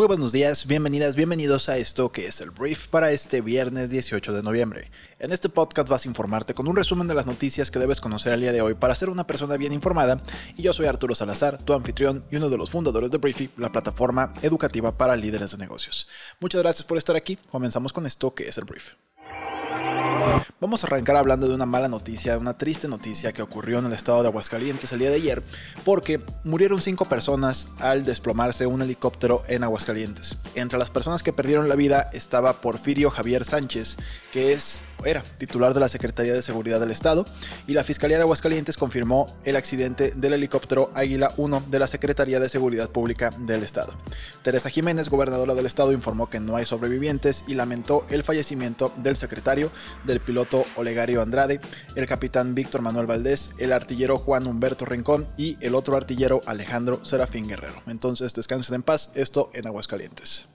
Muy buenos días, bienvenidas, bienvenidos a esto que es el brief para este viernes 18 de noviembre. En este podcast vas a informarte con un resumen de las noticias que debes conocer el día de hoy para ser una persona bien informada y yo soy Arturo Salazar, tu anfitrión y uno de los fundadores de Briefy, la plataforma educativa para líderes de negocios. Muchas gracias por estar aquí, comenzamos con esto que es el brief. Vamos a arrancar hablando de una mala noticia, una triste noticia que ocurrió en el estado de Aguascalientes el día de ayer, porque murieron cinco personas al desplomarse un helicóptero en Aguascalientes. Entre las personas que perdieron la vida estaba Porfirio Javier Sánchez, que es era titular de la Secretaría de Seguridad del Estado, y la Fiscalía de Aguascalientes confirmó el accidente del helicóptero Águila 1 de la Secretaría de Seguridad Pública del Estado. Teresa Jiménez, gobernadora del Estado, informó que no hay sobrevivientes y lamentó el fallecimiento del secretario del piloto Olegario Andrade, el capitán Víctor Manuel Valdés, el artillero Juan Humberto Rincón y el otro artillero Alejandro Serafín Guerrero. Entonces descansen en paz, esto en Aguascalientes.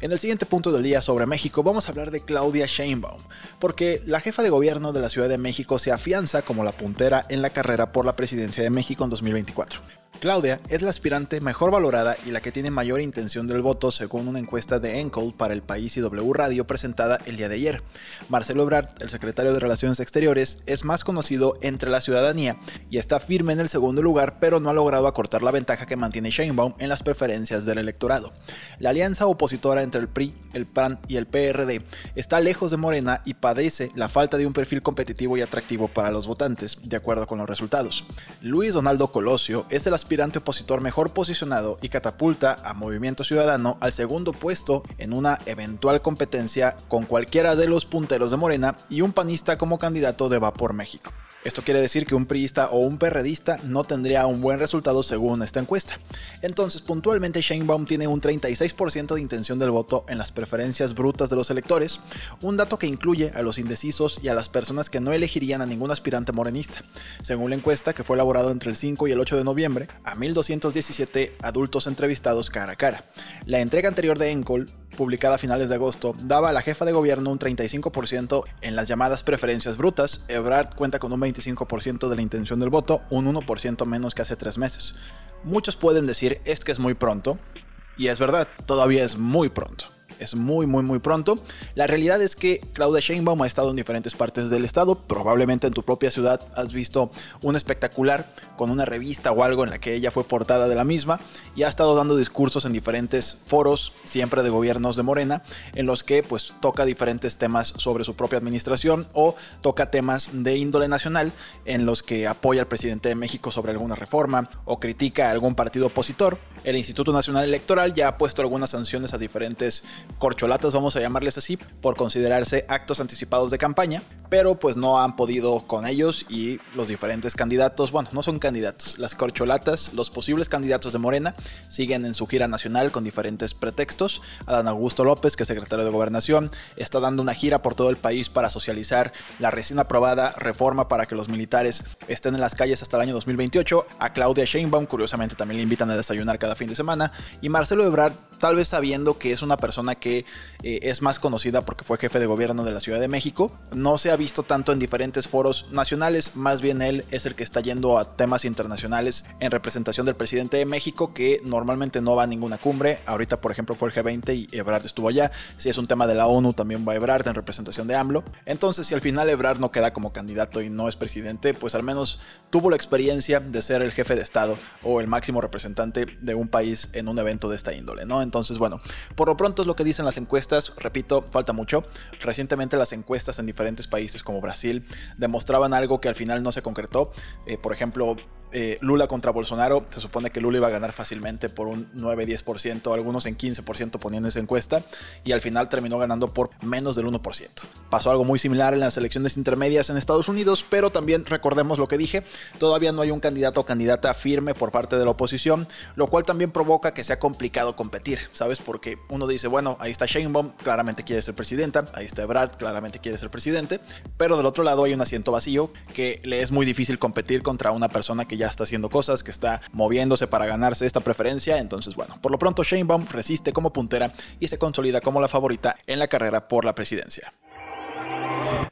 En el siguiente punto del día sobre México vamos a hablar de Claudia Sheinbaum, porque la jefa de gobierno de la Ciudad de México se afianza como la puntera en la carrera por la presidencia de México en 2024. Claudia es la aspirante mejor valorada y la que tiene mayor intención del voto según una encuesta de Encol para el País y W Radio presentada el día de ayer. Marcelo Ebrard, el secretario de Relaciones Exteriores, es más conocido entre la ciudadanía y está firme en el segundo lugar, pero no ha logrado acortar la ventaja que mantiene Sheinbaum en las preferencias del electorado. La alianza opositora entre el PRI, el PAN y el PRD está lejos de Morena y padece la falta de un perfil competitivo y atractivo para los votantes, de acuerdo con los resultados. Luis Donaldo Colosio es de las aspirante opositor mejor posicionado y catapulta a Movimiento Ciudadano al segundo puesto en una eventual competencia con cualquiera de los punteros de Morena y un panista como candidato de Vapor México. Esto quiere decir que un priista o un perredista no tendría un buen resultado según esta encuesta. Entonces, puntualmente, Sheinbaum tiene un 36% de intención del voto en las preferencias brutas de los electores, un dato que incluye a los indecisos y a las personas que no elegirían a ningún aspirante morenista. Según la encuesta, que fue elaborada entre el 5 y el 8 de noviembre, a 1.217 adultos entrevistados cara a cara. La entrega anterior de Encol publicada a finales de agosto, daba a la jefa de gobierno un 35% en las llamadas preferencias brutas. Ebrard cuenta con un 25% de la intención del voto, un 1% menos que hace tres meses. Muchos pueden decir es que es muy pronto, y es verdad, todavía es muy pronto es muy, muy, muy pronto. La realidad es que Claudia Sheinbaum ha estado en diferentes partes del estado. Probablemente en tu propia ciudad has visto un espectacular con una revista o algo en la que ella fue portada de la misma y ha estado dando discursos en diferentes foros, siempre de gobiernos de Morena, en los que pues toca diferentes temas sobre su propia administración o toca temas de índole nacional en los que apoya al presidente de México sobre alguna reforma o critica a algún partido opositor. El Instituto Nacional Electoral ya ha puesto algunas sanciones a diferentes corcholatas, vamos a llamarles así, por considerarse actos anticipados de campaña, pero pues no han podido con ellos y los diferentes candidatos, bueno, no son candidatos, las corcholatas, los posibles candidatos de Morena siguen en su gira nacional con diferentes pretextos. Adán Augusto López, que es secretario de Gobernación, está dando una gira por todo el país para socializar la recién aprobada reforma para que los militares estén en las calles hasta el año 2028. A Claudia Sheinbaum, curiosamente, también le invitan a desayunar cada fin de semana. Y Marcelo Ebrard, tal vez sabiendo que es una persona que eh, es más conocida porque fue jefe de gobierno de la Ciudad de México, no se ha visto tanto en diferentes foros nacionales, más bien él es el que está yendo a temas internacionales en representación del presidente de México, que normalmente no va a ninguna cumbre. Ahorita, por ejemplo, fue el G20 y Ebrard estuvo allá. Si es un tema de la ONU, también va Ebrard en representación de AMLO. Entonces, si al final Ebrard no queda como candidato y no es presidente, pues al menos tuvo la experiencia de ser el jefe de Estado o el máximo representante de un país en un evento de esta índole, ¿no? Entonces, bueno, por lo pronto es lo que dicen las encuestas. Repito, falta mucho. Recientemente las encuestas en diferentes países como Brasil demostraban algo que al final no se concretó. Eh, por ejemplo, eh, Lula contra Bolsonaro, se supone que Lula iba a ganar fácilmente por un 9-10%, algunos en 15% poniendo esa encuesta, y al final terminó ganando por menos del 1%. Pasó algo muy similar en las elecciones intermedias en Estados Unidos, pero también recordemos lo que dije, todavía no hay un candidato o candidata firme por parte de la oposición, lo cual también provoca que sea complicado competir, ¿sabes? Porque uno dice, bueno, ahí está Sheinbaum, claramente quiere ser presidenta, ahí está Ebrard, claramente quiere ser presidente, pero del otro lado hay un asiento vacío que le es muy difícil competir contra una persona que ya está haciendo cosas, que está moviéndose para ganarse esta preferencia. Entonces, bueno, por lo pronto Sheinbaum resiste como puntera y se consolida como la favorita en la carrera por la presidencia.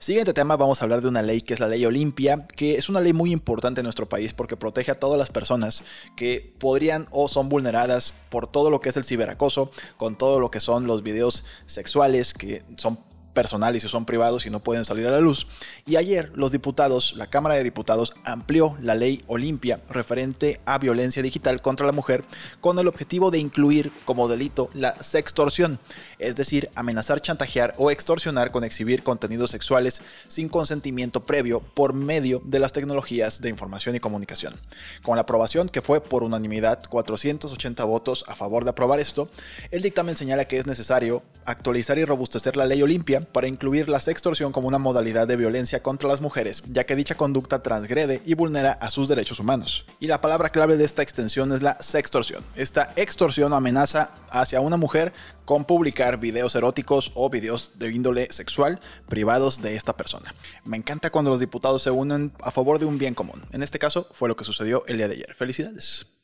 Siguiente tema, vamos a hablar de una ley que es la ley Olimpia, que es una ley muy importante en nuestro país porque protege a todas las personas que podrían o son vulneradas por todo lo que es el ciberacoso, con todo lo que son los videos sexuales que son personales y son privados y no pueden salir a la luz. Y ayer los diputados, la Cámara de Diputados amplió la ley Olimpia referente a violencia digital contra la mujer con el objetivo de incluir como delito la sextorsión, es decir, amenazar, chantajear o extorsionar con exhibir contenidos sexuales sin consentimiento previo por medio de las tecnologías de información y comunicación. Con la aprobación que fue por unanimidad 480 votos a favor de aprobar esto, el dictamen señala que es necesario actualizar y robustecer la ley Olimpia para incluir la sextorsión como una modalidad de violencia contra las mujeres, ya que dicha conducta transgrede y vulnera a sus derechos humanos. Y la palabra clave de esta extensión es la sextorsión. Esta extorsión o amenaza hacia una mujer con publicar videos eróticos o videos de índole sexual privados de esta persona. Me encanta cuando los diputados se unen a favor de un bien común. En este caso fue lo que sucedió el día de ayer. Felicidades.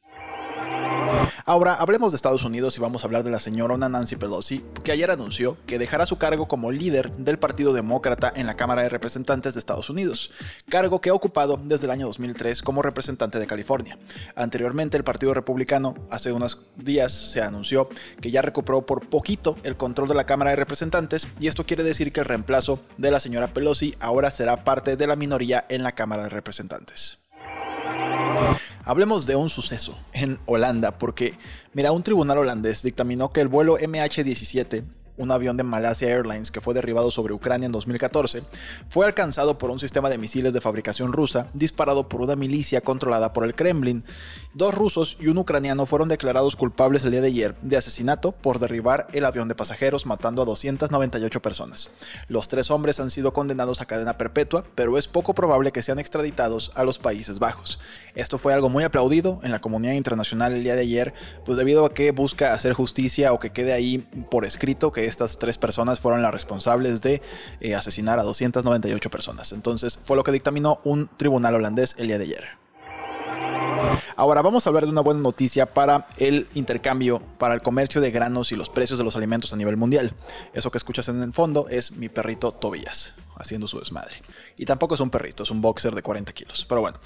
Ahora hablemos de Estados Unidos y vamos a hablar de la señora Nancy Pelosi, que ayer anunció que dejará su cargo como líder del Partido Demócrata en la Cámara de Representantes de Estados Unidos, cargo que ha ocupado desde el año 2003 como representante de California. Anteriormente el Partido Republicano, hace unos días, se anunció que ya recuperó por poquito el control de la Cámara de Representantes y esto quiere decir que el reemplazo de la señora Pelosi ahora será parte de la minoría en la Cámara de Representantes. Hablemos de un suceso en Holanda, porque, mira, un tribunal holandés dictaminó que el vuelo MH17 un avión de Malasia Airlines que fue derribado sobre Ucrania en 2014, fue alcanzado por un sistema de misiles de fabricación rusa disparado por una milicia controlada por el Kremlin. Dos rusos y un ucraniano fueron declarados culpables el día de ayer de asesinato por derribar el avión de pasajeros matando a 298 personas. Los tres hombres han sido condenados a cadena perpetua, pero es poco probable que sean extraditados a los Países Bajos. Esto fue algo muy aplaudido en la comunidad internacional el día de ayer, pues debido a que busca hacer justicia o que quede ahí por escrito que estas tres personas fueron las responsables de eh, asesinar a 298 personas. Entonces fue lo que dictaminó un tribunal holandés el día de ayer. Ahora vamos a hablar de una buena noticia para el intercambio, para el comercio de granos y los precios de los alimentos a nivel mundial. Eso que escuchas en el fondo es mi perrito Tobias haciendo su desmadre. Y tampoco es un perrito, es un boxer de 40 kilos. Pero bueno,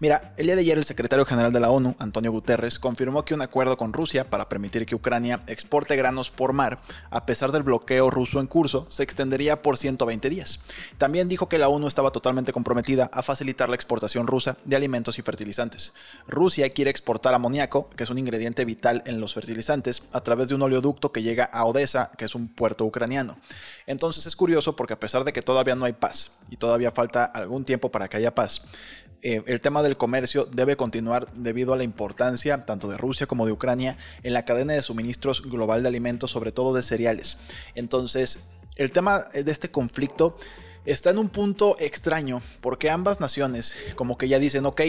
mira, el día de ayer el secretario general de la ONU, Antonio Guterres, confirmó que un acuerdo con Rusia para permitir que Ucrania exporte granos por mar, a pesar del bloqueo ruso en curso, se extendería por 120 días. También dijo que la ONU estaba totalmente comprometida a facilitar la exportación rusa de alimentos y fertilizantes. Rusia quiere exportar amoníaco, que es un ingrediente vital en los fertilizantes, a través de un oleoducto que llega a Odessa, que es un puerto ucraniano. Entonces es curioso porque a pesar de que todavía no hay paz y todavía falta algún tiempo para que haya paz. Eh, el tema del comercio debe continuar debido a la importancia tanto de Rusia como de Ucrania en la cadena de suministros global de alimentos, sobre todo de cereales. Entonces, el tema de este conflicto está en un punto extraño porque ambas naciones como que ya dicen, ok,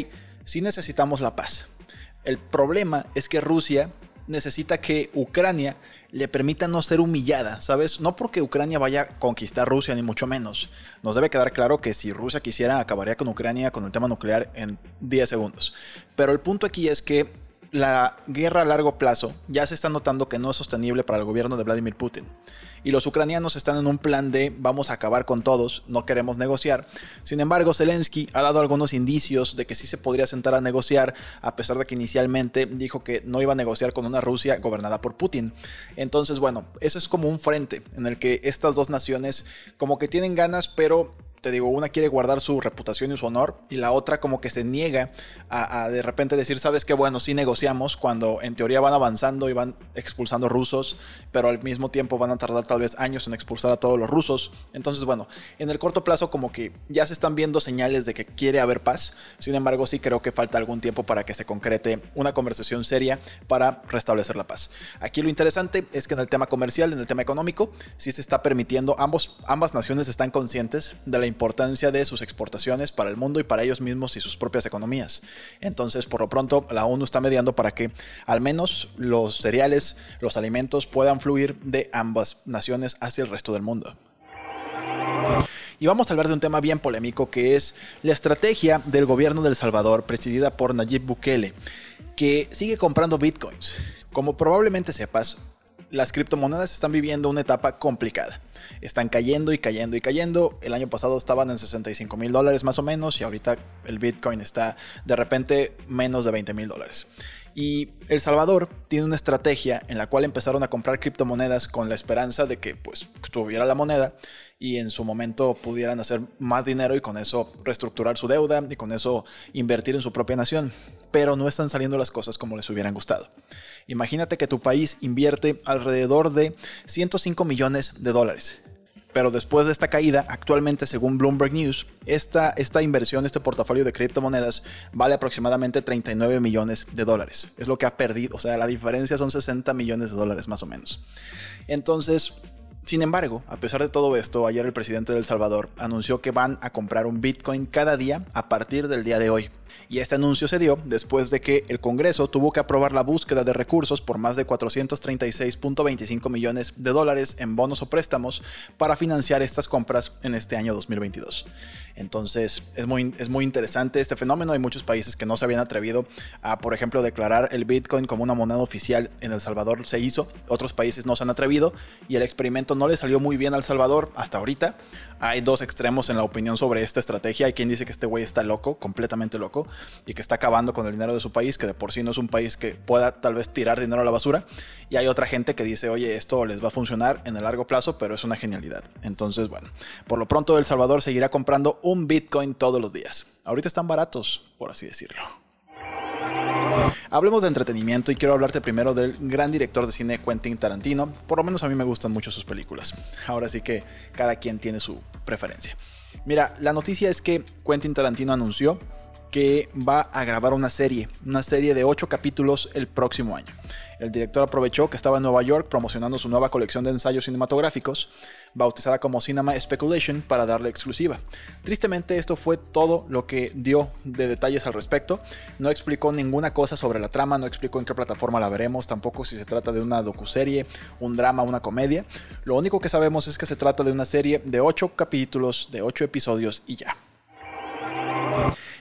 sí necesitamos la paz. El problema es que Rusia necesita que Ucrania le permita no ser humillada, ¿sabes? No porque Ucrania vaya a conquistar Rusia, ni mucho menos. Nos debe quedar claro que si Rusia quisiera, acabaría con Ucrania con el tema nuclear en 10 segundos. Pero el punto aquí es que la guerra a largo plazo ya se está notando que no es sostenible para el gobierno de Vladimir Putin y los ucranianos están en un plan de vamos a acabar con todos, no queremos negociar. Sin embargo, Zelensky ha dado algunos indicios de que sí se podría sentar a negociar, a pesar de que inicialmente dijo que no iba a negociar con una Rusia gobernada por Putin. Entonces, bueno, eso es como un frente en el que estas dos naciones como que tienen ganas, pero te digo, una quiere guardar su reputación y su honor y la otra como que se niega a, de repente decir, sabes qué, bueno, sí negociamos cuando en teoría van avanzando y van expulsando rusos, pero al mismo tiempo van a tardar tal vez años en expulsar a todos los rusos. Entonces, bueno, en el corto plazo como que ya se están viendo señales de que quiere haber paz, sin embargo sí creo que falta algún tiempo para que se concrete una conversación seria para restablecer la paz. Aquí lo interesante es que en el tema comercial, en el tema económico, sí se está permitiendo, ambos, ambas naciones están conscientes de la importancia de sus exportaciones para el mundo y para ellos mismos y sus propias economías. Entonces, por lo pronto, la ONU está mediando para que al menos los cereales, los alimentos puedan fluir de ambas naciones hacia el resto del mundo. y vamos a hablar de un tema bien polémico que es la estrategia del gobierno de El Salvador presidida por Nayib Bukele, que sigue comprando bitcoins. Como probablemente sepas, las criptomonedas están viviendo una etapa complicada. Están cayendo y cayendo y cayendo. El año pasado estaban en 65 mil dólares más o menos y ahorita el Bitcoin está de repente menos de 20 mil dólares. Y El Salvador tiene una estrategia en la cual empezaron a comprar criptomonedas con la esperanza de que pues estuviera la moneda y en su momento pudieran hacer más dinero y con eso reestructurar su deuda y con eso invertir en su propia nación. Pero no están saliendo las cosas como les hubieran gustado. Imagínate que tu país invierte alrededor de 105 millones de dólares. Pero después de esta caída, actualmente según Bloomberg News, esta, esta inversión, este portafolio de criptomonedas vale aproximadamente 39 millones de dólares. Es lo que ha perdido, o sea, la diferencia son 60 millones de dólares más o menos. Entonces, sin embargo, a pesar de todo esto, ayer el presidente de El Salvador anunció que van a comprar un Bitcoin cada día a partir del día de hoy. Y este anuncio se dio después de que el Congreso tuvo que aprobar la búsqueda de recursos por más de 436.25 millones de dólares en bonos o préstamos para financiar estas compras en este año 2022. Entonces es muy, es muy interesante este fenómeno. Hay muchos países que no se habían atrevido a, por ejemplo, declarar el Bitcoin como una moneda oficial. En El Salvador se hizo, otros países no se han atrevido y el experimento no le salió muy bien al Salvador hasta ahorita. Hay dos extremos en la opinión sobre esta estrategia. Hay quien dice que este güey está loco, completamente loco, y que está acabando con el dinero de su país, que de por sí no es un país que pueda tal vez tirar dinero a la basura. Y hay otra gente que dice, oye, esto les va a funcionar en el largo plazo, pero es una genialidad. Entonces, bueno, por lo pronto El Salvador seguirá comprando un Bitcoin todos los días. Ahorita están baratos, por así decirlo. Hablemos de entretenimiento y quiero hablarte primero del gran director de cine Quentin Tarantino. Por lo menos a mí me gustan mucho sus películas. Ahora sí que cada quien tiene su preferencia. Mira, la noticia es que Quentin Tarantino anunció que va a grabar una serie, una serie de 8 capítulos el próximo año. El director aprovechó que estaba en Nueva York promocionando su nueva colección de ensayos cinematográficos, bautizada como Cinema Speculation, para darle exclusiva. Tristemente esto fue todo lo que dio de detalles al respecto. No explicó ninguna cosa sobre la trama, no explicó en qué plataforma la veremos, tampoco si se trata de una docuserie, un drama, una comedia. Lo único que sabemos es que se trata de una serie de 8 capítulos, de 8 episodios y ya.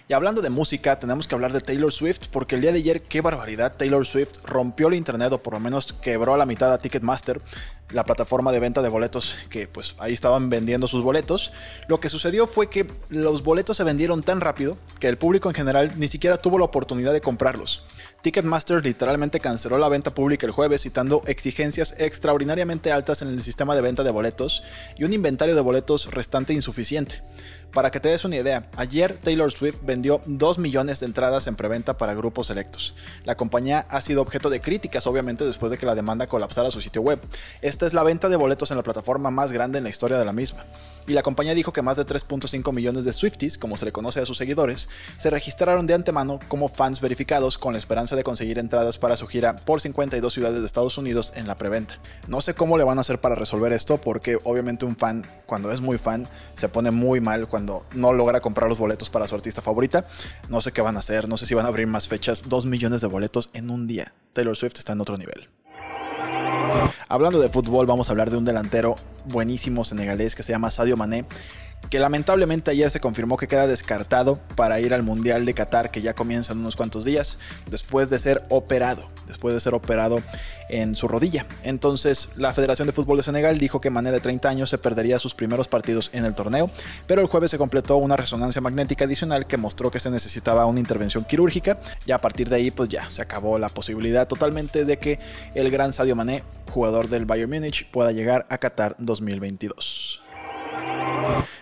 Y hablando de música, tenemos que hablar de Taylor Swift, porque el día de ayer, qué barbaridad, Taylor Swift rompió el internet o por lo menos quebró a la mitad a Ticketmaster, la plataforma de venta de boletos que pues ahí estaban vendiendo sus boletos. Lo que sucedió fue que los boletos se vendieron tan rápido que el público en general ni siquiera tuvo la oportunidad de comprarlos. Ticketmaster literalmente canceló la venta pública el jueves citando exigencias extraordinariamente altas en el sistema de venta de boletos y un inventario de boletos restante insuficiente. Para que te des una idea, ayer Taylor Swift vendió 2 millones de entradas en preventa para grupos selectos. La compañía ha sido objeto de críticas obviamente después de que la demanda colapsara su sitio web. Esta es la venta de boletos en la plataforma más grande en la historia de la misma. Y la compañía dijo que más de 3.5 millones de Swifties, como se le conoce a sus seguidores, se registraron de antemano como fans verificados con la esperanza de conseguir entradas para su gira por 52 ciudades de Estados Unidos en la preventa. No sé cómo le van a hacer para resolver esto porque obviamente un fan, cuando es muy fan, se pone muy mal cuando no logra comprar los boletos para su artista favorita. No sé qué van a hacer, no sé si van a abrir más fechas. Dos millones de boletos en un día. Taylor Swift está en otro nivel. Hablando de fútbol, vamos a hablar de un delantero buenísimo senegalés que se llama Sadio Mané que lamentablemente ayer se confirmó que queda descartado para ir al Mundial de Qatar que ya comienza en unos cuantos días después de ser operado, después de ser operado en su rodilla. Entonces la Federación de Fútbol de Senegal dijo que Mané de 30 años se perdería sus primeros partidos en el torneo, pero el jueves se completó una resonancia magnética adicional que mostró que se necesitaba una intervención quirúrgica y a partir de ahí pues ya se acabó la posibilidad totalmente de que el gran Sadio Mané, jugador del Bayern Múnich, pueda llegar a Qatar 2022.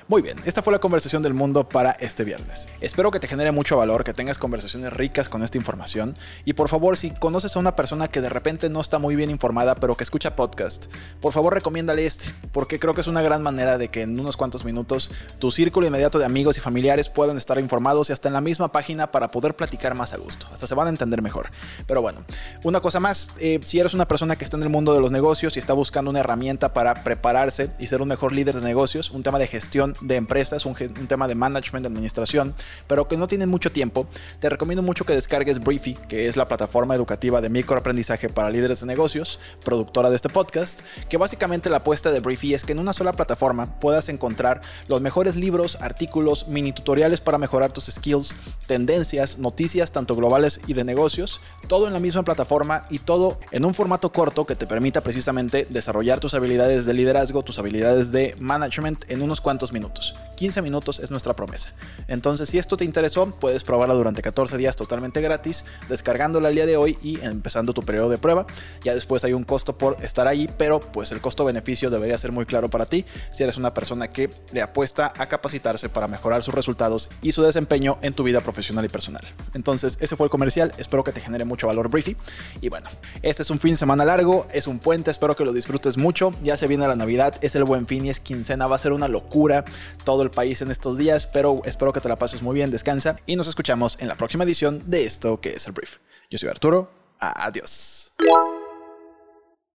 Muy bien, esta fue la conversación del mundo para este viernes. Espero que te genere mucho valor, que tengas conversaciones ricas con esta información y por favor si conoces a una persona que de repente no está muy bien informada pero que escucha podcast, por favor recomiéndale este, porque creo que es una gran manera de que en unos cuantos minutos tu círculo inmediato de amigos y familiares puedan estar informados y hasta en la misma página para poder platicar más a gusto, hasta se van a entender mejor. Pero bueno, una cosa más, eh, si eres una persona que está en el mundo de los negocios y está buscando una herramienta para prepararse y ser un mejor líder de negocios, un tema de gestión de empresas, un, tema de management, de administración, pero que no tienen mucho tiempo, te recomiendo mucho que descargues Briefy, que es la plataforma educativa de microaprendizaje para líderes de negocios, productora de este podcast, que básicamente la apuesta de Briefy es que en una sola plataforma puedas encontrar los mejores libros, artículos, mini tutoriales para mejorar tus skills, tendencias, noticias tanto globales y de negocios, todo en la misma plataforma y todo en un formato corto que te permita precisamente desarrollar tus habilidades de liderazgo, tus habilidades de management en unos cuantos minutos. 15 minutos es nuestra promesa. Entonces, si esto te interesó, puedes probarla durante 14 días totalmente gratis, descargándola el día de hoy y empezando tu periodo de prueba. Ya después hay un costo por estar ahí, pero pues el costo-beneficio debería ser muy claro para ti si eres una persona que le apuesta a capacitarse para mejorar sus resultados y su desempeño en tu vida profesional y personal. Entonces, ese fue el comercial. Espero que te genere mucho valor, Briefy. Y bueno, este es un fin de semana largo, es un puente, espero que lo disfrutes mucho. Ya se viene la Navidad, es el buen fin y es quincena, va a ser una locura todo el país en estos días, pero espero que te la pases muy bien, descansa y nos escuchamos en la próxima edición de esto que es el brief. Yo soy Arturo, adiós.